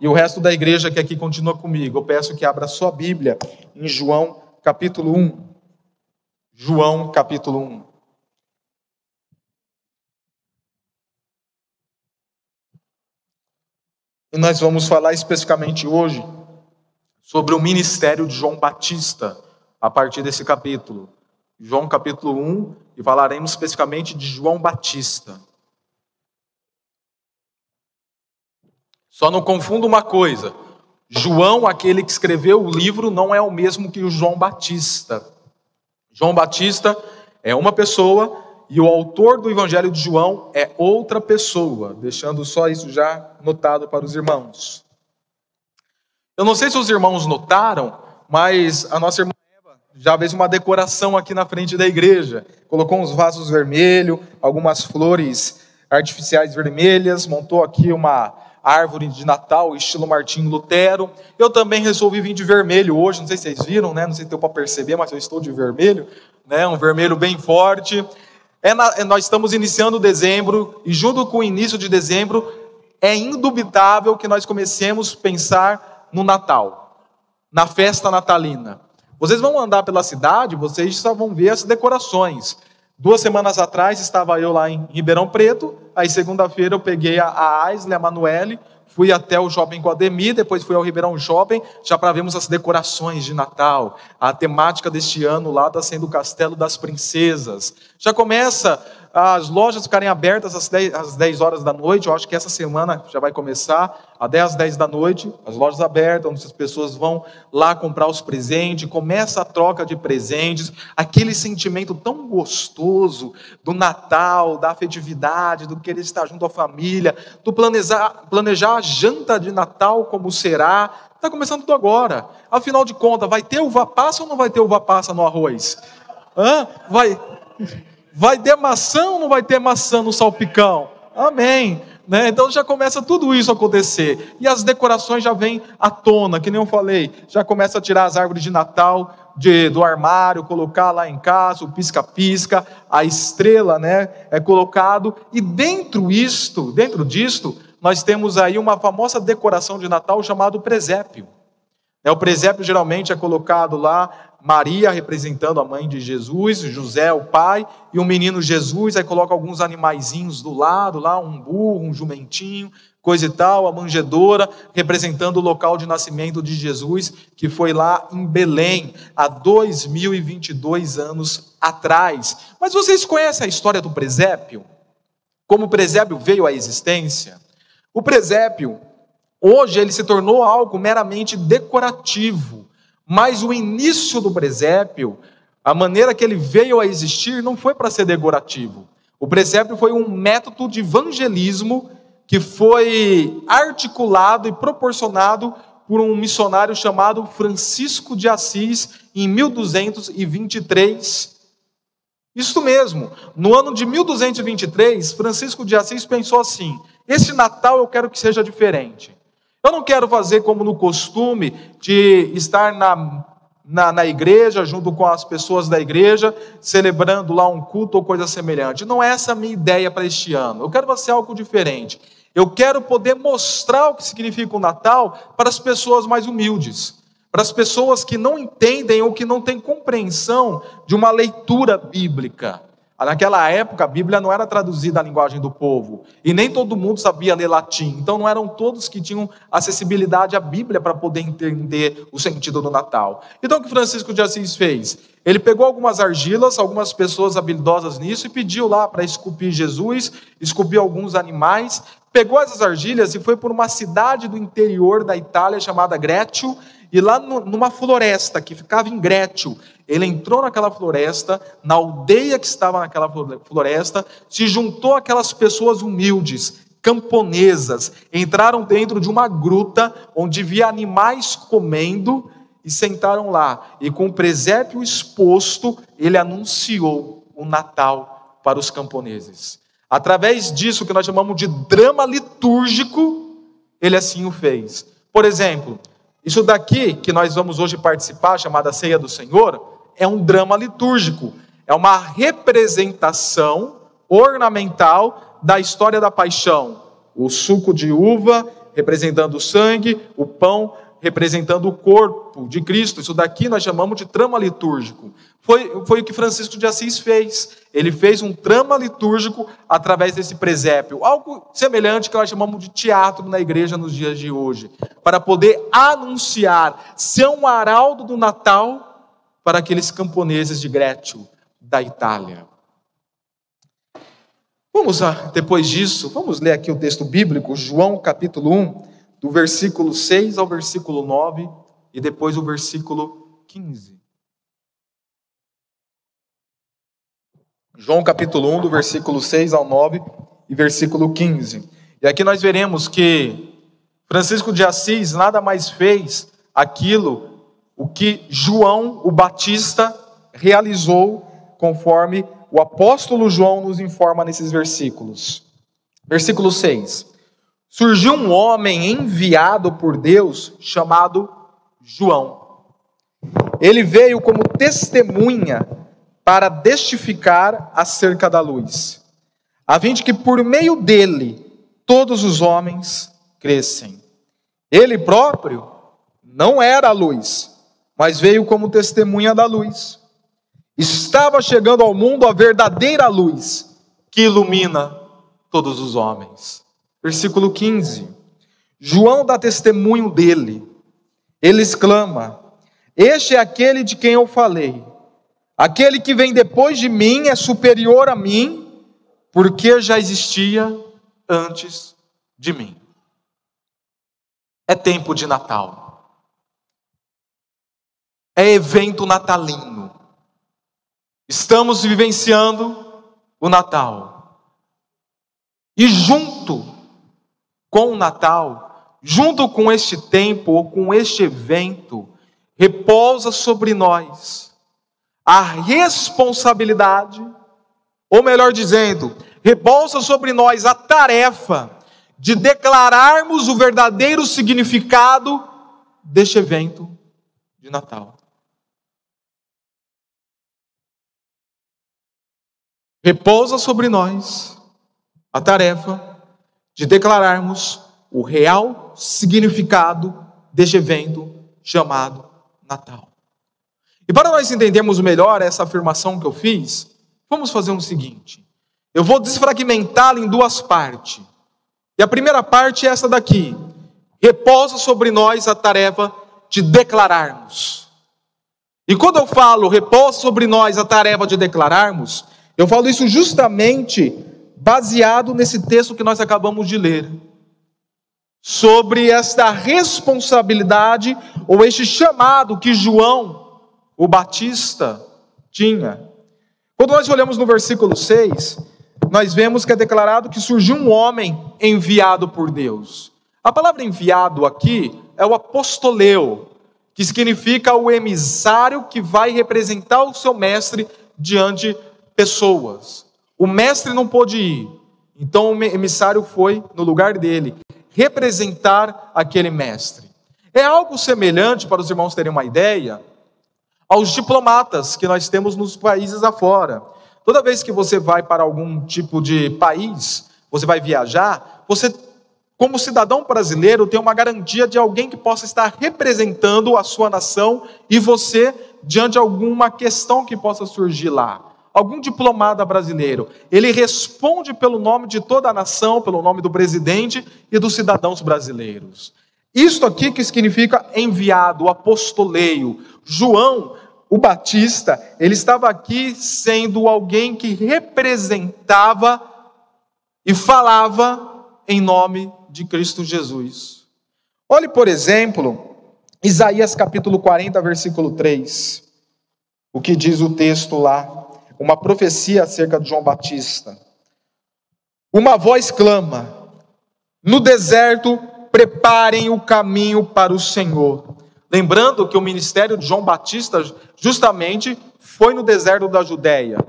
E o resto da igreja que aqui continua comigo, eu peço que abra sua Bíblia em João capítulo 1. João capítulo 1. E nós vamos falar especificamente hoje sobre o ministério de João Batista, a partir desse capítulo. João capítulo 1, e falaremos especificamente de João Batista. Só não confunda uma coisa: João, aquele que escreveu o livro, não é o mesmo que o João Batista. João Batista é uma pessoa e o autor do Evangelho de João é outra pessoa, deixando só isso já notado para os irmãos. Eu não sei se os irmãos notaram, mas a nossa irmã Eva já fez uma decoração aqui na frente da igreja. Colocou uns vasos vermelhos, algumas flores artificiais vermelhas, montou aqui uma árvore de Natal, estilo Martinho Lutero. Eu também resolvi vir de vermelho hoje, não sei se vocês viram, né? Não sei se deu para perceber, mas eu estou de vermelho, né? Um vermelho bem forte. É na, é, nós estamos iniciando dezembro, e junto com o início de dezembro, é indubitável que nós comecemos a pensar no Natal, na festa natalina. Vocês vão andar pela cidade, vocês só vão ver as decorações. Duas semanas atrás estava eu lá em Ribeirão Preto, aí segunda-feira eu peguei a, a Aisley, a Manuele, Fui até o Shopping Guademi, depois fui ao Ribeirão Shopping, já para vermos as decorações de Natal. A temática deste ano lá está sendo o Castelo das Princesas. Já começa as lojas ficarem abertas às 10, às 10 horas da noite. Eu acho que essa semana já vai começar, até às 10 da noite, as lojas abertas, onde as pessoas vão lá comprar os presentes, começa a troca de presentes, aquele sentimento tão gostoso do Natal, da afetividade, do querer estar junto à família, do planejar, planejar a janta de Natal como será. Está começando tudo agora. Afinal de contas, vai ter uva passa ou não vai ter uva passa no arroz? Hã? Vai. Vai ter maçã ou não vai ter maçã no salpicão? Amém. Né? Então já começa tudo isso a acontecer. E as decorações já vêm à tona, que nem eu falei. Já começa a tirar as árvores de Natal de, do armário, colocar lá em casa, o pisca-pisca, a estrela né, é colocado. E dentro isto, dentro disto, nós temos aí uma famosa decoração de Natal chamado presépio. É, o presépio geralmente é colocado lá Maria representando a mãe de Jesus, José o pai, e o menino Jesus, aí coloca alguns animaizinhos do lado, lá um burro, um jumentinho, coisa e tal, a manjedoura, representando o local de nascimento de Jesus, que foi lá em Belém, há 2022 anos atrás. Mas vocês conhecem a história do presépio? Como o presépio veio à existência? O presépio, hoje, ele se tornou algo meramente decorativo mas o início do presépio, a maneira que ele veio a existir, não foi para ser decorativo. O presépio foi um método de evangelismo que foi articulado e proporcionado por um missionário chamado Francisco de Assis em 1223. Isso mesmo, no ano de 1223, Francisco de Assis pensou assim: esse Natal eu quero que seja diferente. Eu não quero fazer como no costume de estar na, na, na, igreja, junto com as pessoas da igreja, celebrando lá um culto ou coisa semelhante. Não é essa a minha ideia para este ano. Eu quero fazer algo diferente. Eu quero poder mostrar o que significa o Natal para as pessoas mais humildes, para as pessoas que não entendem ou que não têm compreensão de uma leitura bíblica. Naquela época, a Bíblia não era traduzida à linguagem do povo, e nem todo mundo sabia ler latim, então não eram todos que tinham acessibilidade à Bíblia para poder entender o sentido do Natal. Então, o que Francisco de Assis fez? Ele pegou algumas argilas, algumas pessoas habilidosas nisso, e pediu lá para esculpir Jesus, esculpir alguns animais, pegou essas argilhas e foi por uma cidade do interior da Itália chamada Grécio, e lá no, numa floresta que ficava em Grétio, ele entrou naquela floresta, na aldeia que estava naquela floresta, se juntou aquelas pessoas humildes, camponesas, entraram dentro de uma gruta onde via animais comendo e sentaram lá. E com o presépio exposto, ele anunciou o Natal para os camponeses. Através disso que nós chamamos de drama litúrgico, ele assim o fez. Por exemplo, isso daqui que nós vamos hoje participar, chamada Ceia do Senhor, é um drama litúrgico, é uma representação ornamental da história da paixão. O suco de uva representando o sangue, o pão representando o corpo de Cristo. Isso daqui nós chamamos de trama litúrgico. Foi, foi o que Francisco de Assis fez. Ele fez um trama litúrgico através desse presépio, algo semelhante que nós chamamos de teatro na igreja nos dias de hoje, para poder anunciar ser um araldo do Natal para aqueles camponeses de Grétio, da Itália. Vamos, depois disso, vamos ler aqui o texto bíblico, João capítulo 1, do versículo 6 ao versículo 9 e depois o versículo 15. João capítulo 1, do versículo 6 ao 9 e versículo 15. E aqui nós veremos que Francisco de Assis nada mais fez aquilo o que João o Batista realizou, conforme o apóstolo João nos informa nesses versículos. Versículo 6. Surgiu um homem enviado por Deus chamado João. Ele veio como testemunha para testificar acerca da luz, a fim de que por meio dele todos os homens crescem. Ele próprio não era a luz, mas veio como testemunha da luz. Estava chegando ao mundo a verdadeira luz que ilumina todos os homens. Versículo 15. João dá testemunho dele. Ele exclama: Este é aquele de quem eu falei. Aquele que vem depois de mim é superior a mim, porque já existia antes de mim. É tempo de Natal. É evento natalino. Estamos vivenciando o Natal. E junto com o Natal, junto com este tempo ou com este evento, repousa sobre nós a responsabilidade, ou melhor dizendo, repousa sobre nós a tarefa de declararmos o verdadeiro significado deste evento de Natal. Repousa sobre nós a tarefa de declararmos o real significado deste evento chamado Natal. E para nós entendermos melhor essa afirmação que eu fiz, vamos fazer o seguinte: eu vou desfragmentá-la em duas partes. E a primeira parte é essa daqui: repousa sobre nós a tarefa de declararmos. E quando eu falo repousa sobre nós a tarefa de declararmos, eu falo isso justamente baseado nesse texto que nós acabamos de ler. Sobre esta responsabilidade ou este chamado que João o Batista tinha. Quando nós olhamos no versículo 6, nós vemos que é declarado que surgiu um homem enviado por Deus. A palavra enviado aqui é o apostoleu, que significa o emissário que vai representar o seu mestre diante pessoas. O mestre não pôde ir, então o emissário foi no lugar dele representar aquele mestre. É algo semelhante, para os irmãos terem uma ideia, aos diplomatas que nós temos nos países afora. Toda vez que você vai para algum tipo de país, você vai viajar, você, como cidadão brasileiro, tem uma garantia de alguém que possa estar representando a sua nação e você diante de alguma questão que possa surgir lá. Algum diplomata brasileiro, ele responde pelo nome de toda a nação, pelo nome do presidente e dos cidadãos brasileiros. Isto aqui que significa enviado, apostoleio. João o Batista, ele estava aqui sendo alguém que representava e falava em nome de Cristo Jesus. Olhe, por exemplo, Isaías capítulo 40, versículo 3. O que diz o texto lá? Uma profecia acerca de João Batista. Uma voz clama: No deserto, preparem o caminho para o Senhor. Lembrando que o ministério de João Batista justamente foi no deserto da Judéia.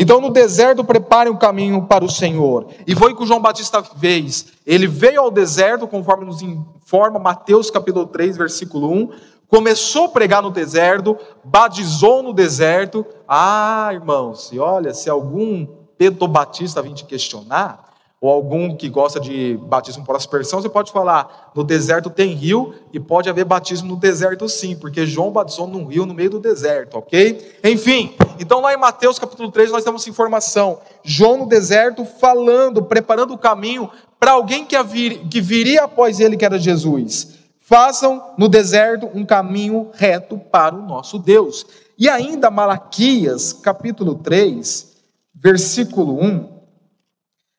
Então, no deserto, preparem o caminho para o Senhor. E foi o que o João Batista fez. Ele veio ao deserto, conforme nos informa Mateus capítulo 3, versículo 1. Começou a pregar no deserto, batizou no deserto. Ah, irmãos, e olha, se algum Pedro Batista vir te questionar, ou algum que gosta de batismo por aspersão, você pode falar: no deserto tem rio e pode haver batismo no deserto sim, porque João batizou num rio no meio do deserto, ok? Enfim, então lá em Mateus capítulo 3 nós temos informação: João no deserto falando, preparando o caminho para alguém que, vir, que viria após ele, que era Jesus. Façam no deserto um caminho reto para o nosso Deus. E ainda Malaquias capítulo 3, versículo 1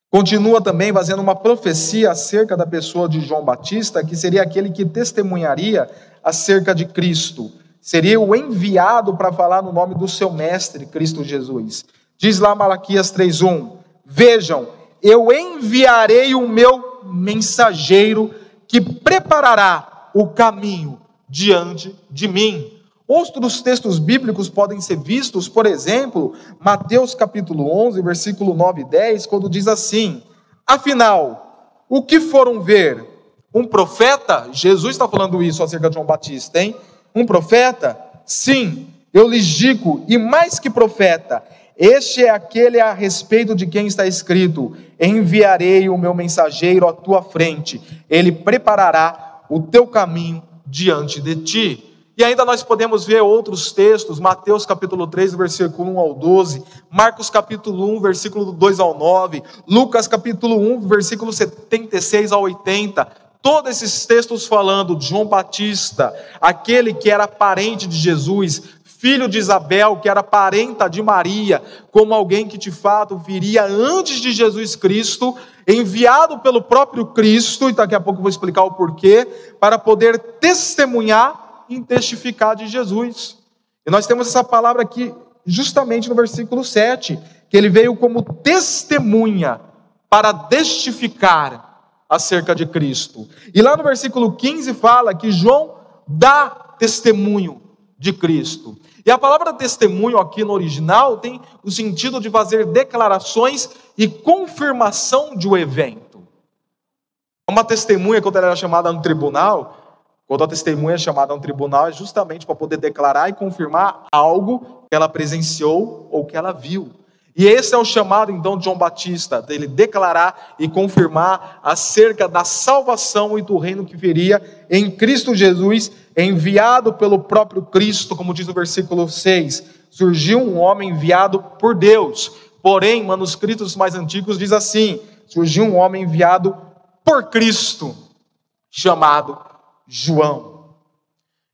Continua também fazendo uma profecia acerca da pessoa de João Batista, que seria aquele que testemunharia acerca de Cristo. Seria o enviado para falar no nome do seu mestre, Cristo Jesus. Diz lá Malaquias 3:1: Vejam, eu enviarei o meu mensageiro que preparará o caminho diante de mim. Outros textos bíblicos podem ser vistos, por exemplo, Mateus capítulo 11, versículo 9 e 10, quando diz assim: Afinal, o que foram ver? Um profeta? Jesus está falando isso acerca de João Batista, hein? Um profeta? Sim, eu lhes digo, e mais que profeta, este é aquele a respeito de quem está escrito: Enviarei o meu mensageiro à tua frente, ele preparará o teu caminho diante de ti. E ainda nós podemos ver outros textos, Mateus capítulo 3, versículo 1 ao 12, Marcos capítulo 1, versículo 2 ao 9, Lucas capítulo 1, versículo 76 ao 80. Todos esses textos falando de João Batista, aquele que era parente de Jesus, filho de Isabel, que era parenta de Maria, como alguém que de fato viria antes de Jesus Cristo, enviado pelo próprio Cristo, e daqui a pouco eu vou explicar o porquê, para poder testemunhar em testificar de Jesus. E nós temos essa palavra aqui justamente no versículo 7, que ele veio como testemunha para testificar acerca de Cristo. E lá no versículo 15 fala que João dá testemunho de Cristo. E a palavra testemunho aqui no original tem o sentido de fazer declarações e confirmação de um evento. Uma testemunha, quando ela era chamada no tribunal, quando a testemunha é chamada um tribunal, é justamente para poder declarar e confirmar algo que ela presenciou ou que ela viu. E esse é o chamado então de João Batista, dele declarar e confirmar acerca da salvação e do reino que viria em Cristo Jesus, enviado pelo próprio Cristo, como diz o versículo 6. Surgiu um homem enviado por Deus. Porém, manuscritos mais antigos diz assim: surgiu um homem enviado por Cristo, chamado João.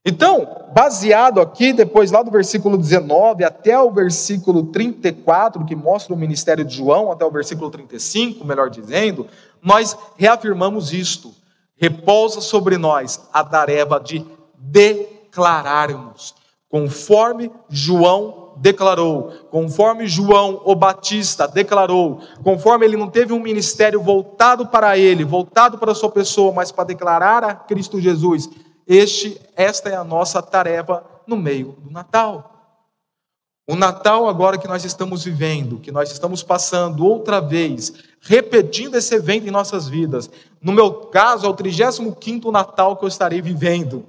Então, baseado aqui, depois lá do versículo 19 até o versículo 34, que mostra o ministério de João, até o versículo 35, melhor dizendo, nós reafirmamos isto. Repousa sobre nós a tarefa de declararmos, conforme João declarou, conforme João o Batista declarou, conforme ele não teve um ministério voltado para ele, voltado para a sua pessoa, mas para declarar a Cristo Jesus, este, esta é a nossa tarefa no meio do Natal. O Natal agora que nós estamos vivendo, que nós estamos passando outra vez, repetindo esse evento em nossas vidas. No meu caso, é o 35º Natal que eu estarei vivendo.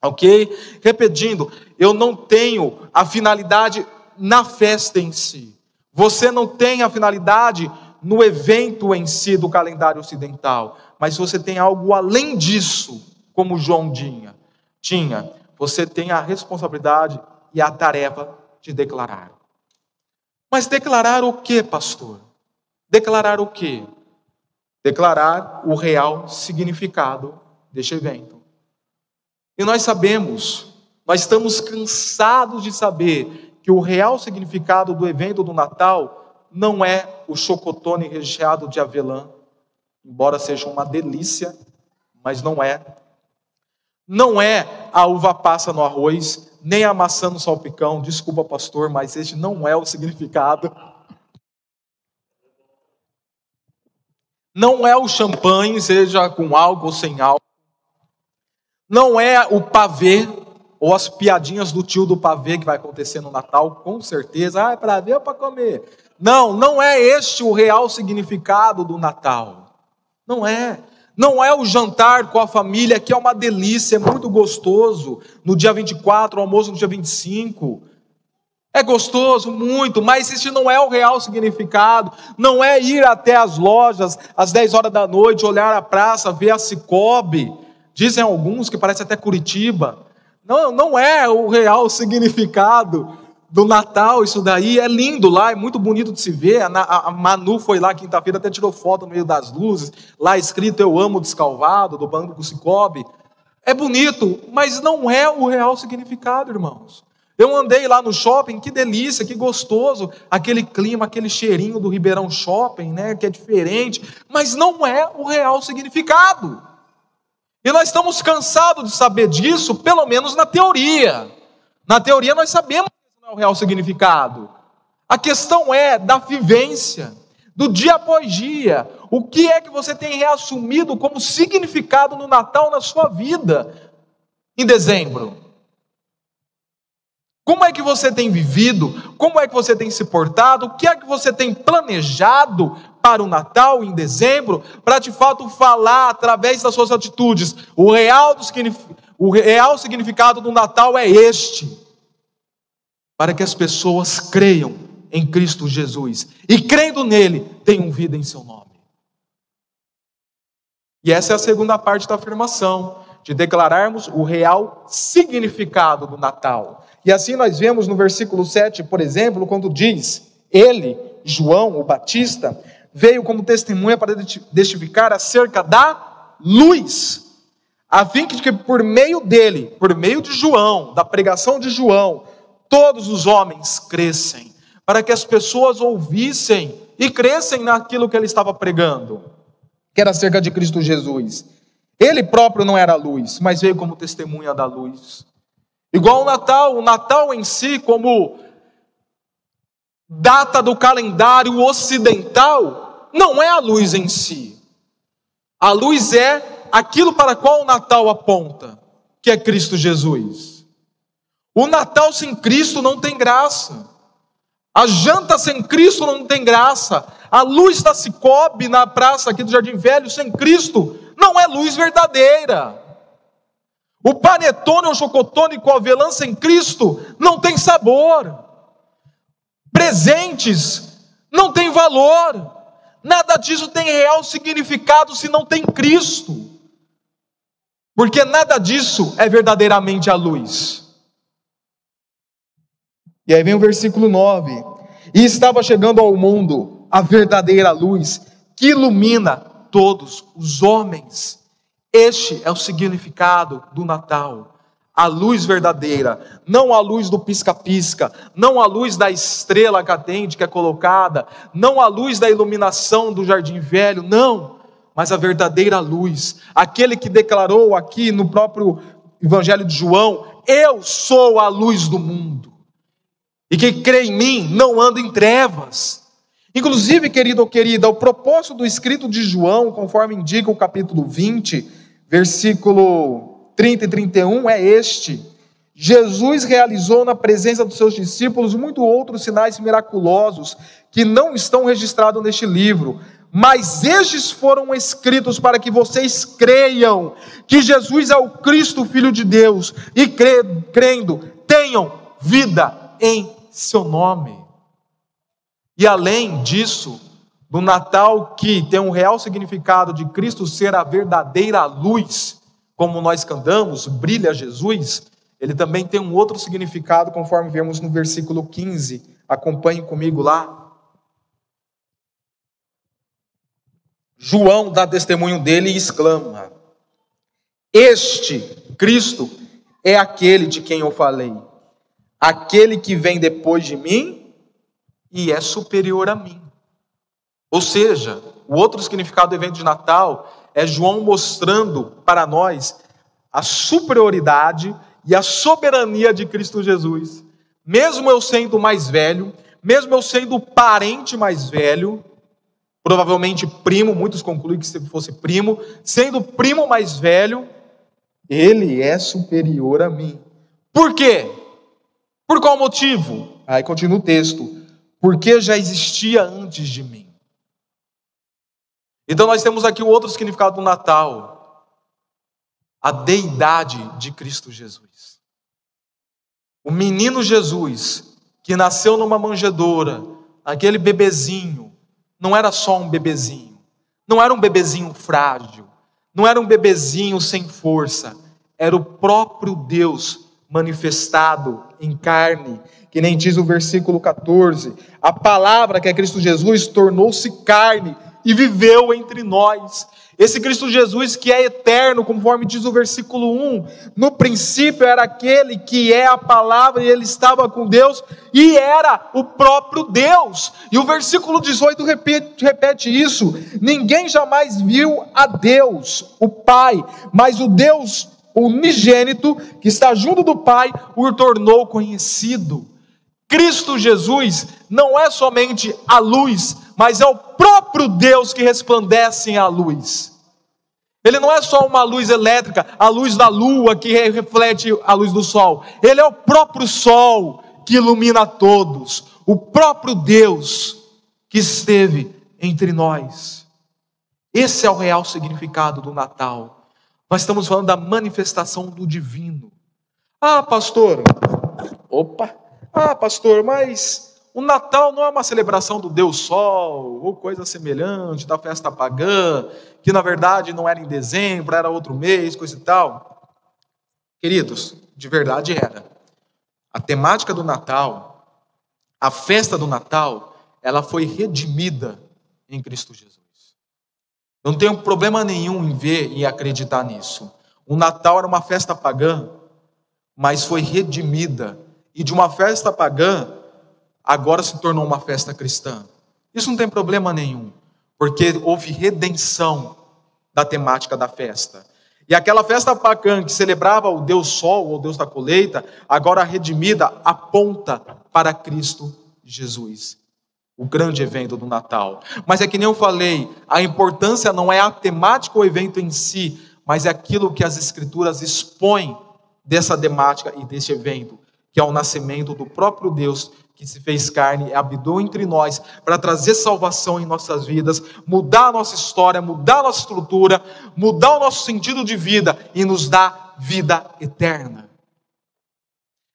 Ok? Repetindo, eu não tenho a finalidade na festa em si. Você não tem a finalidade no evento em si do calendário ocidental. Mas você tem algo além disso, como João tinha. Tinha. Você tem a responsabilidade e a tarefa de declarar. Mas declarar o que, pastor? Declarar o que? Declarar o real significado deste evento. E nós sabemos, nós estamos cansados de saber que o real significado do evento do Natal não é o chocotone recheado de avelã, embora seja uma delícia, mas não é. Não é a uva passa no arroz, nem a maçã no salpicão. Desculpa, pastor, mas este não é o significado. Não é o champanhe, seja com álcool ou sem álcool. Não é o pavê ou as piadinhas do tio do pavê que vai acontecer no Natal, com certeza. Ah, é para ver ou para comer? Não, não é este o real significado do Natal. Não é. Não é o jantar com a família, que é uma delícia, é muito gostoso. No dia 24, o almoço no dia 25. É gostoso, muito, mas este não é o real significado. Não é ir até as lojas às 10 horas da noite, olhar a praça, ver a Cicobi. Dizem alguns que parece até Curitiba. Não, não é o real significado do Natal, isso daí é lindo lá, é muito bonito de se ver. A, Manu foi lá quinta-feira, até tirou foto no meio das luzes, lá escrito Eu amo Descalvado, do Banco Cicobi. É bonito, mas não é o real significado, irmãos. Eu andei lá no shopping, que delícia, que gostoso, aquele clima, aquele cheirinho do Ribeirão Shopping, né, que é diferente, mas não é o real significado. E nós estamos cansados de saber disso, pelo menos na teoria. Na teoria nós sabemos o real significado. A questão é da vivência, do dia após dia. O que é que você tem reassumido como significado no Natal na sua vida em dezembro? Como é que você tem vivido? Como é que você tem se portado? O que é que você tem planejado para o Natal em dezembro? Para de fato falar através das suas atitudes. O real, do, o real significado do Natal é este para que as pessoas creiam em Cristo Jesus e, crendo nele, tenham vida em seu nome. E essa é a segunda parte da afirmação, de declararmos o real significado do Natal. E assim nós vemos no versículo 7, por exemplo, quando diz: Ele, João, o Batista, veio como testemunha para testificar acerca da luz, a fim de que por meio dele, por meio de João, da pregação de João, todos os homens crescem, para que as pessoas ouvissem e crescem naquilo que ele estava pregando, que era acerca de Cristo Jesus. Ele próprio não era luz, mas veio como testemunha da luz. Igual o Natal, o Natal em si, como data do calendário ocidental, não é a luz em si. A luz é aquilo para qual o Natal aponta, que é Cristo Jesus. O Natal sem Cristo não tem graça. A janta sem Cristo não tem graça. A luz da Cicobi na praça aqui do Jardim Velho sem Cristo não é luz verdadeira. O panetone ou chocotone com avelã sem Cristo não tem sabor. Presentes não tem valor. Nada disso tem real significado se não tem Cristo. Porque nada disso é verdadeiramente a luz. E aí vem o versículo 9: E estava chegando ao mundo a verdadeira luz que ilumina todos os homens. Este é o significado do Natal. A luz verdadeira, não a luz do pisca-pisca, não a luz da estrela cadente que é colocada, não a luz da iluminação do jardim velho, não, mas a verdadeira luz, aquele que declarou aqui no próprio Evangelho de João: Eu sou a luz do mundo. E quem crê em mim não anda em trevas. Inclusive, querido ou querida, o propósito do escrito de João, conforme indica o capítulo 20, versículo 30 e 31, é este: Jesus realizou na presença dos seus discípulos muitos outros sinais miraculosos que não estão registrados neste livro, mas estes foram escritos para que vocês creiam que Jesus é o Cristo, Filho de Deus, e crendo, tenham vida em seu nome. E além disso, do Natal que tem um real significado de Cristo ser a verdadeira luz, como nós cantamos, brilha Jesus, ele também tem um outro significado, conforme vemos no versículo 15. Acompanhe comigo lá. João dá testemunho dele e exclama: Este Cristo é aquele de quem eu falei aquele que vem depois de mim e é superior a mim. Ou seja, o outro significado do evento de Natal é João mostrando para nós a superioridade e a soberania de Cristo Jesus. Mesmo eu sendo mais velho, mesmo eu sendo parente mais velho, provavelmente primo, muitos concluem que se fosse primo, sendo primo mais velho, ele é superior a mim. Por quê? Por qual motivo? Aí continua o texto. Porque já existia antes de mim. Então nós temos aqui o outro significado do Natal: a deidade de Cristo Jesus. O menino Jesus que nasceu numa manjedoura, aquele bebezinho, não era só um bebezinho, não era um bebezinho frágil, não era um bebezinho sem força, era o próprio Deus manifestado em carne, que nem diz o versículo 14: a palavra que é Cristo Jesus tornou-se carne e viveu entre nós. Esse Cristo Jesus que é eterno, conforme diz o versículo 1, no princípio era aquele que é a palavra e ele estava com Deus e era o próprio Deus. E o versículo 18 repete, repete isso: ninguém jamais viu a Deus, o Pai, mas o Deus unigênito que está junto do Pai o tornou conhecido. Cristo Jesus não é somente a luz, mas é o próprio Deus que resplandece em a luz. Ele não é só uma luz elétrica, a luz da lua que reflete a luz do sol. Ele é o próprio sol que ilumina todos, o próprio Deus que esteve entre nós. Esse é o real significado do Natal. Nós estamos falando da manifestação do divino. Ah, pastor. Opa. Ah, pastor, mas o Natal não é uma celebração do Deus Sol, ou coisa semelhante, da festa pagã, que na verdade não era em dezembro, era outro mês, coisa e tal. Queridos, de verdade era. A temática do Natal, a festa do Natal, ela foi redimida em Cristo Jesus. Não tenho problema nenhum em ver e acreditar nisso. O Natal era uma festa pagã, mas foi redimida. E de uma festa pagã, agora se tornou uma festa cristã. Isso não tem problema nenhum, porque houve redenção da temática da festa. E aquela festa pagã que celebrava o Deus Sol, ou Deus da colheita, agora redimida, aponta para Cristo Jesus. O grande evento do Natal. Mas é que nem eu falei, a importância não é a temática ou evento em si, mas é aquilo que as Escrituras expõem dessa temática e desse evento, que é o nascimento do próprio Deus que se fez carne e habitou entre nós para trazer salvação em nossas vidas, mudar a nossa história, mudar a nossa estrutura, mudar o nosso sentido de vida e nos dar vida eterna.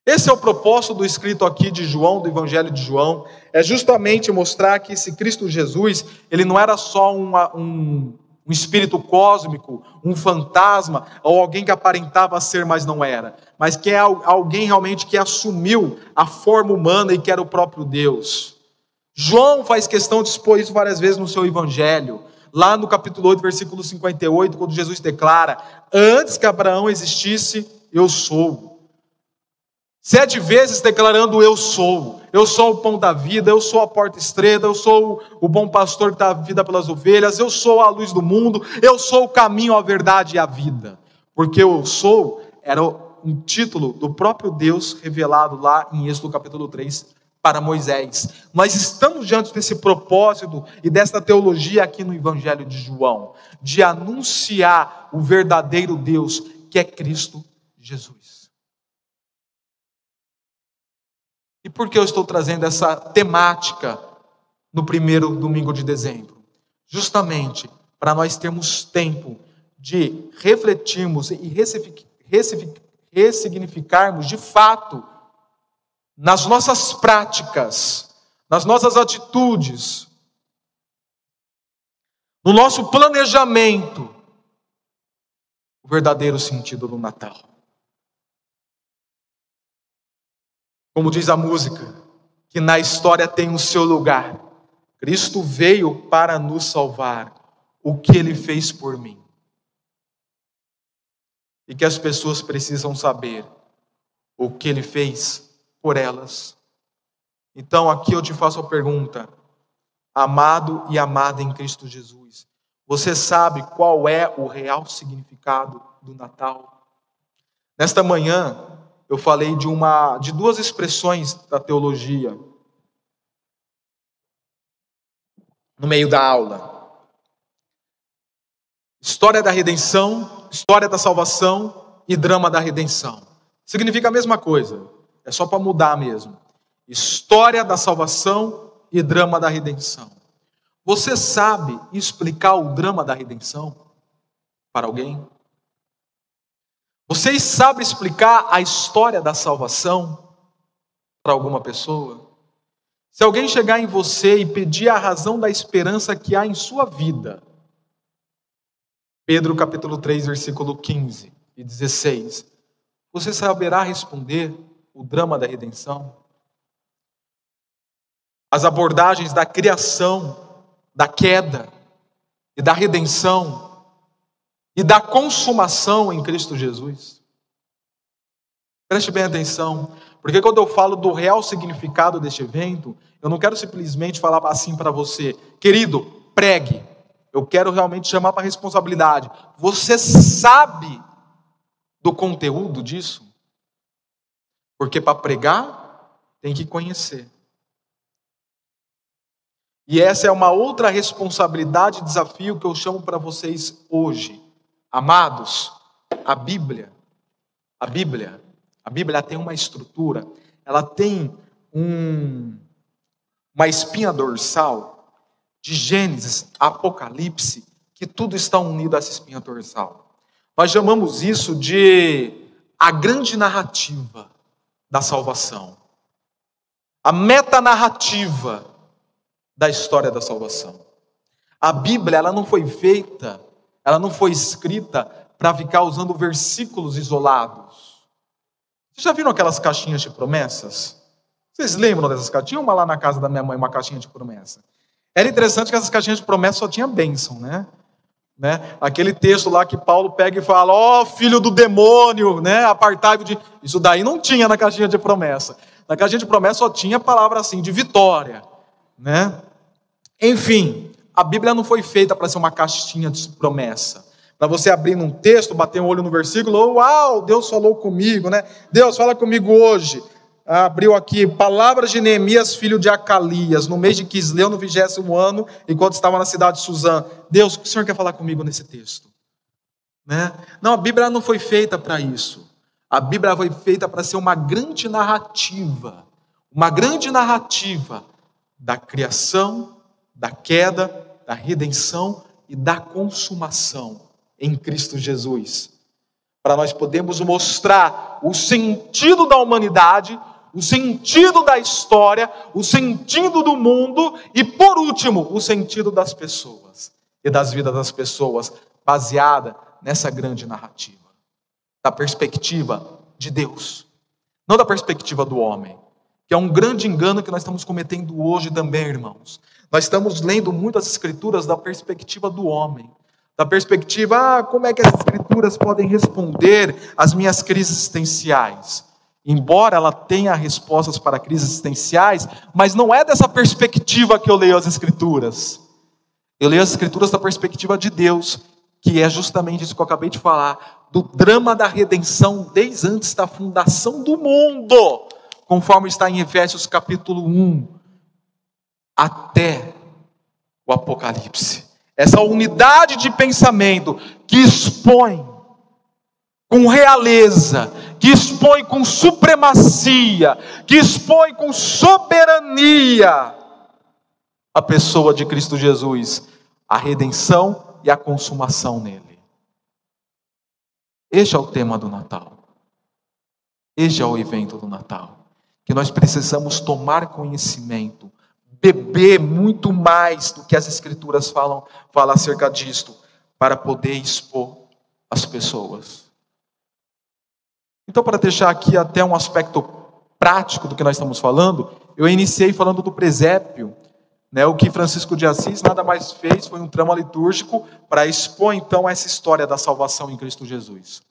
Esse é o propósito do escrito aqui de João, do Evangelho de João, é justamente mostrar que esse Cristo Jesus, ele não era só uma, um, um espírito cósmico, um fantasma, ou alguém que aparentava ser, mas não era, mas que é alguém realmente que assumiu a forma humana e que era o próprio Deus. João faz questão de expor isso várias vezes no seu evangelho. Lá no capítulo 8, versículo 58, quando Jesus declara: Antes que Abraão existisse, eu sou. Sete vezes declarando: Eu sou, eu sou o pão da vida, eu sou a porta estreita, eu sou o bom pastor que dá vida pelas ovelhas, eu sou a luz do mundo, eu sou o caminho, a verdade e a vida. Porque eu sou era um título do próprio Deus revelado lá em Êxodo capítulo 3 para Moisés. Nós estamos diante desse propósito e desta teologia aqui no Evangelho de João, de anunciar o verdadeiro Deus que é Cristo Jesus. E por que eu estou trazendo essa temática no primeiro domingo de dezembro? Justamente para nós termos tempo de refletirmos e ressignificarmos de fato nas nossas práticas, nas nossas atitudes, no nosso planejamento, o verdadeiro sentido do Natal. Como diz a música, que na história tem o seu lugar. Cristo veio para nos salvar. O que ele fez por mim. E que as pessoas precisam saber o que ele fez por elas. Então aqui eu te faço a pergunta: amado e amada em Cristo Jesus, você sabe qual é o real significado do Natal? Nesta manhã, eu falei de uma de duas expressões da teologia no meio da aula. História da redenção, história da salvação e drama da redenção. Significa a mesma coisa. É só para mudar mesmo. História da salvação e drama da redenção. Você sabe explicar o drama da redenção para alguém? Vocês sabem explicar a história da salvação? para alguma pessoa? Se alguém chegar em você e pedir a razão da esperança que há em sua vida, Pedro capítulo 3, versículo 15 e 16, você saberá responder o drama da redenção? As abordagens da criação, da queda e da redenção e da consumação em Cristo Jesus. Preste bem atenção, porque quando eu falo do real significado deste evento, eu não quero simplesmente falar assim para você, querido, pregue. Eu quero realmente chamar para responsabilidade. Você sabe do conteúdo disso? Porque para pregar, tem que conhecer. E essa é uma outra responsabilidade, desafio que eu chamo para vocês hoje. Amados, a Bíblia, a Bíblia, a Bíblia tem uma estrutura, ela tem um, uma espinha dorsal de Gênesis, Apocalipse, que tudo está unido a essa espinha dorsal. Nós chamamos isso de a grande narrativa da salvação, a metanarrativa da história da salvação. A Bíblia, ela não foi feita, ela não foi escrita para ficar usando versículos isolados. Vocês já viram aquelas caixinhas de promessas? Vocês lembram dessas caixinhas? Tinha uma lá na casa da minha mãe, uma caixinha de promessa. Era interessante que essas caixinhas de promessa só tinha bênção, né? né? Aquele texto lá que Paulo pega e fala: Ó oh, filho do demônio, né? Apartai-vos de. Isso daí não tinha na caixinha de promessa. Na caixinha de promessa só tinha palavra assim, de vitória, né? Enfim, a Bíblia não foi feita para ser uma caixinha de promessa. Para você abrir num texto, bater um olho no versículo, uau, Deus falou comigo, né? Deus fala comigo hoje. Abriu aqui, palavras de Neemias, filho de Acalias, no mês de Quisleu, no vigésimo ano, enquanto estava na cidade de Suzã. Deus, o que o Senhor quer falar comigo nesse texto? Né? Não, a Bíblia não foi feita para isso. A Bíblia foi feita para ser uma grande narrativa, uma grande narrativa da criação, da queda, da redenção e da consumação em Cristo Jesus. Para nós podermos mostrar o sentido da humanidade, o sentido da história, o sentido do mundo e, por último, o sentido das pessoas e das vidas das pessoas, baseada nessa grande narrativa, da perspectiva de Deus, não da perspectiva do homem, que é um grande engano que nós estamos cometendo hoje também, irmãos. Nós estamos lendo muitas escrituras da perspectiva do homem, da perspectiva, ah, como é que as escrituras podem responder às minhas crises existenciais? Embora ela tenha respostas para crises existenciais, mas não é dessa perspectiva que eu leio as escrituras. Eu leio as escrituras da perspectiva de Deus, que é justamente isso que eu acabei de falar, do drama da redenção desde antes da fundação do mundo, conforme está em Efésios capítulo 1 até o Apocalipse. Essa unidade de pensamento que expõe com realeza, que expõe com supremacia, que expõe com soberania a pessoa de Cristo Jesus, a redenção e a consumação nele. Este é o tema do Natal. Este é o evento do Natal. Que nós precisamos tomar conhecimento beber muito mais do que as escrituras falam, falam acerca disto, para poder expor as pessoas. Então, para deixar aqui até um aspecto prático do que nós estamos falando, eu iniciei falando do presépio, né, o que Francisco de Assis nada mais fez foi um trama litúrgico para expor então essa história da salvação em Cristo Jesus.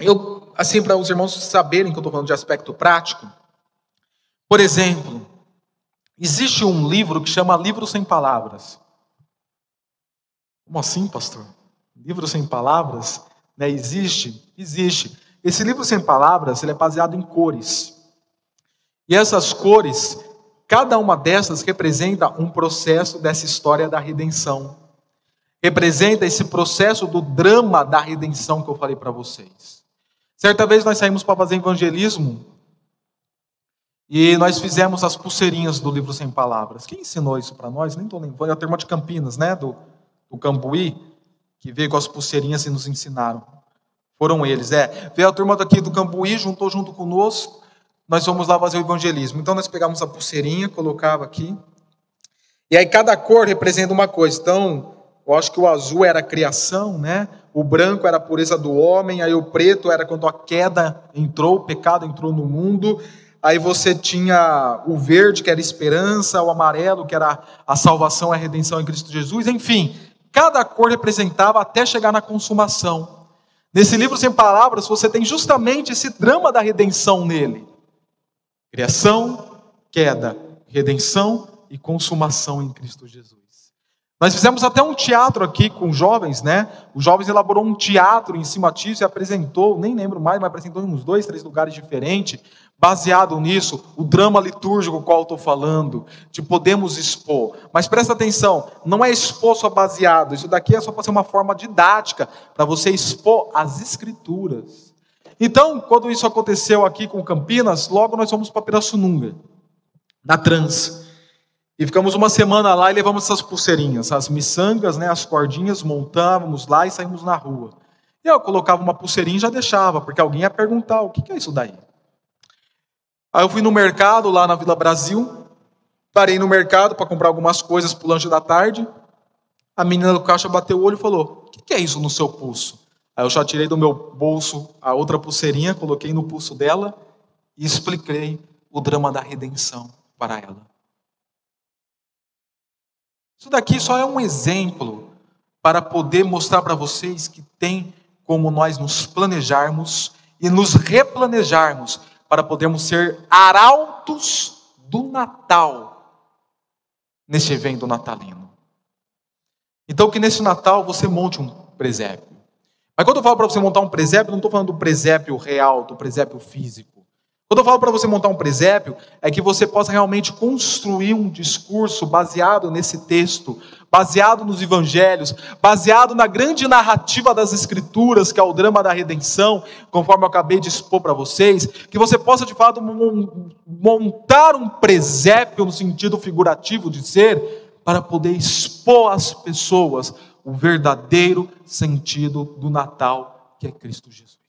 Eu, assim, para os irmãos saberem que eu estou falando de aspecto prático, por exemplo, existe um livro que chama Livro Sem Palavras. Como assim, pastor? Livro sem palavras? Né, existe? Existe. Esse livro sem palavras ele é baseado em cores. E essas cores, cada uma dessas representa um processo dessa história da redenção. Representa esse processo do drama da redenção que eu falei para vocês. Certa vez nós saímos para fazer evangelismo e nós fizemos as pulseirinhas do livro Sem Palavras. Quem ensinou isso para nós? Nem estou lembrando. É a turma de Campinas, né? Do, do Cambuí, que veio com as pulseirinhas e nos ensinaram. Foram eles, é. Veio a turma daqui do Cambuí, juntou junto conosco, nós fomos lá fazer o evangelismo. Então nós pegamos a pulseirinha, colocava aqui. E aí cada cor representa uma coisa. Então, eu acho que o azul era a criação, né? O branco era a pureza do homem, aí o preto era quando a queda entrou, o pecado entrou no mundo. Aí você tinha o verde, que era esperança, o amarelo, que era a salvação a redenção em Cristo Jesus. Enfim, cada cor representava até chegar na consumação. Nesse livro sem palavras, você tem justamente esse drama da redenção nele. Criação, queda, redenção e consumação em Cristo Jesus. Nós fizemos até um teatro aqui com jovens, né? Os jovens elaborou um teatro em cima disso e apresentou, nem lembro mais, mas apresentou em uns dois, três lugares diferentes, baseado nisso, o drama litúrgico qual estou falando, de podemos expor. Mas presta atenção, não é expor só baseado, isso daqui é só para ser uma forma didática, para você expor as escrituras. Então, quando isso aconteceu aqui com Campinas, logo nós fomos para Pirassununga, na trans. E ficamos uma semana lá e levamos essas pulseirinhas, as miçangas, né, as cordinhas, montávamos lá e saímos na rua. E eu colocava uma pulseirinha e já deixava, porque alguém ia perguntar: o que é isso daí? Aí eu fui no mercado lá na Vila Brasil, parei no mercado para comprar algumas coisas para o lanche da tarde. A menina do caixa bateu o olho e falou: O que é isso no seu pulso? Aí eu já tirei do meu bolso a outra pulseirinha, coloquei no pulso dela e expliquei o drama da redenção para ela. Isso daqui só é um exemplo para poder mostrar para vocês que tem como nós nos planejarmos e nos replanejarmos para podermos ser arautos do Natal neste evento natalino. Então que nesse Natal você monte um presépio. Mas quando eu falo para você montar um presépio, não estou falando do presépio real, do presépio físico. Quando eu falo para você montar um presépio, é que você possa realmente construir um discurso baseado nesse texto, baseado nos evangelhos, baseado na grande narrativa das escrituras, que é o drama da redenção, conforme eu acabei de expor para vocês, que você possa de fato montar um presépio no sentido figurativo de ser, para poder expor às pessoas o verdadeiro sentido do Natal, que é Cristo Jesus.